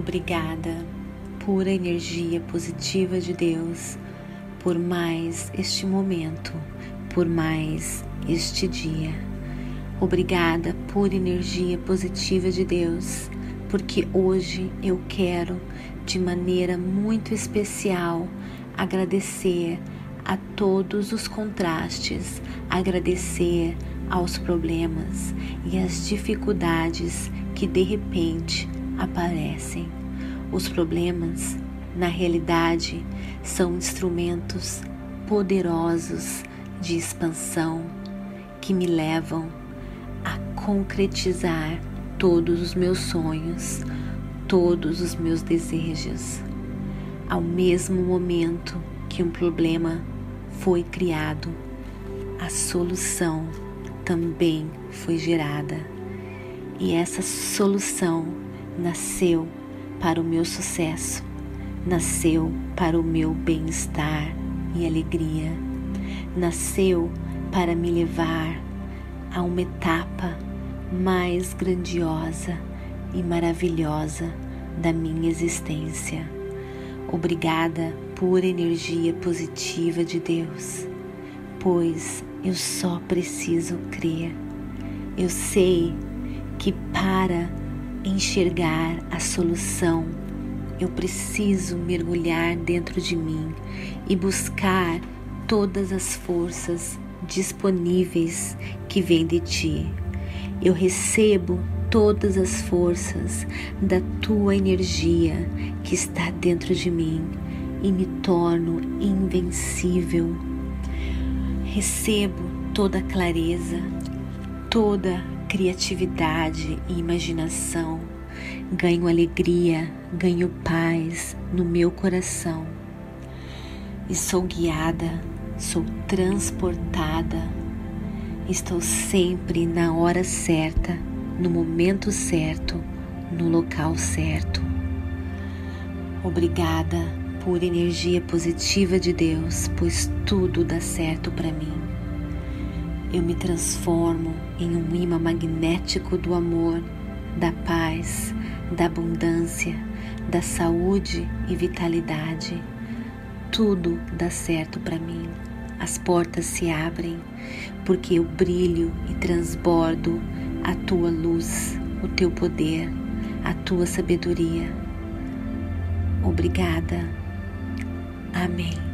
Obrigada, pura energia positiva de Deus, por mais este momento, por mais este dia. Obrigada, pura energia positiva de Deus, porque hoje eu quero, de maneira muito especial, agradecer a todos os contrastes, agradecer aos problemas e às dificuldades que de repente aparecem. Os problemas, na realidade, são instrumentos poderosos de expansão que me levam a concretizar todos os meus sonhos, todos os meus desejos. Ao mesmo momento que um problema foi criado, a solução também foi gerada. E essa solução nasceu para o meu sucesso, nasceu para o meu bem-estar e alegria, nasceu para me levar a uma etapa mais grandiosa e maravilhosa da minha existência. Obrigada por energia positiva de Deus, pois eu só preciso crer. Eu sei que para enxergar a solução, eu preciso mergulhar dentro de mim e buscar todas as forças disponíveis que vêm de ti. Eu recebo todas as forças da tua energia que está dentro de mim e me torno invencível. Recebo toda a clareza, toda criatividade e imaginação, ganho alegria, ganho paz no meu coração e sou guiada, sou transportada. Estou sempre na hora certa, no momento certo, no local certo. Obrigada por energia positiva de Deus, pois tudo dá certo para mim eu me transformo em um imã magnético do amor, da paz, da abundância, da saúde e vitalidade. Tudo dá certo para mim. As portas se abrem porque eu brilho e transbordo a tua luz, o teu poder, a tua sabedoria. Obrigada. Amém.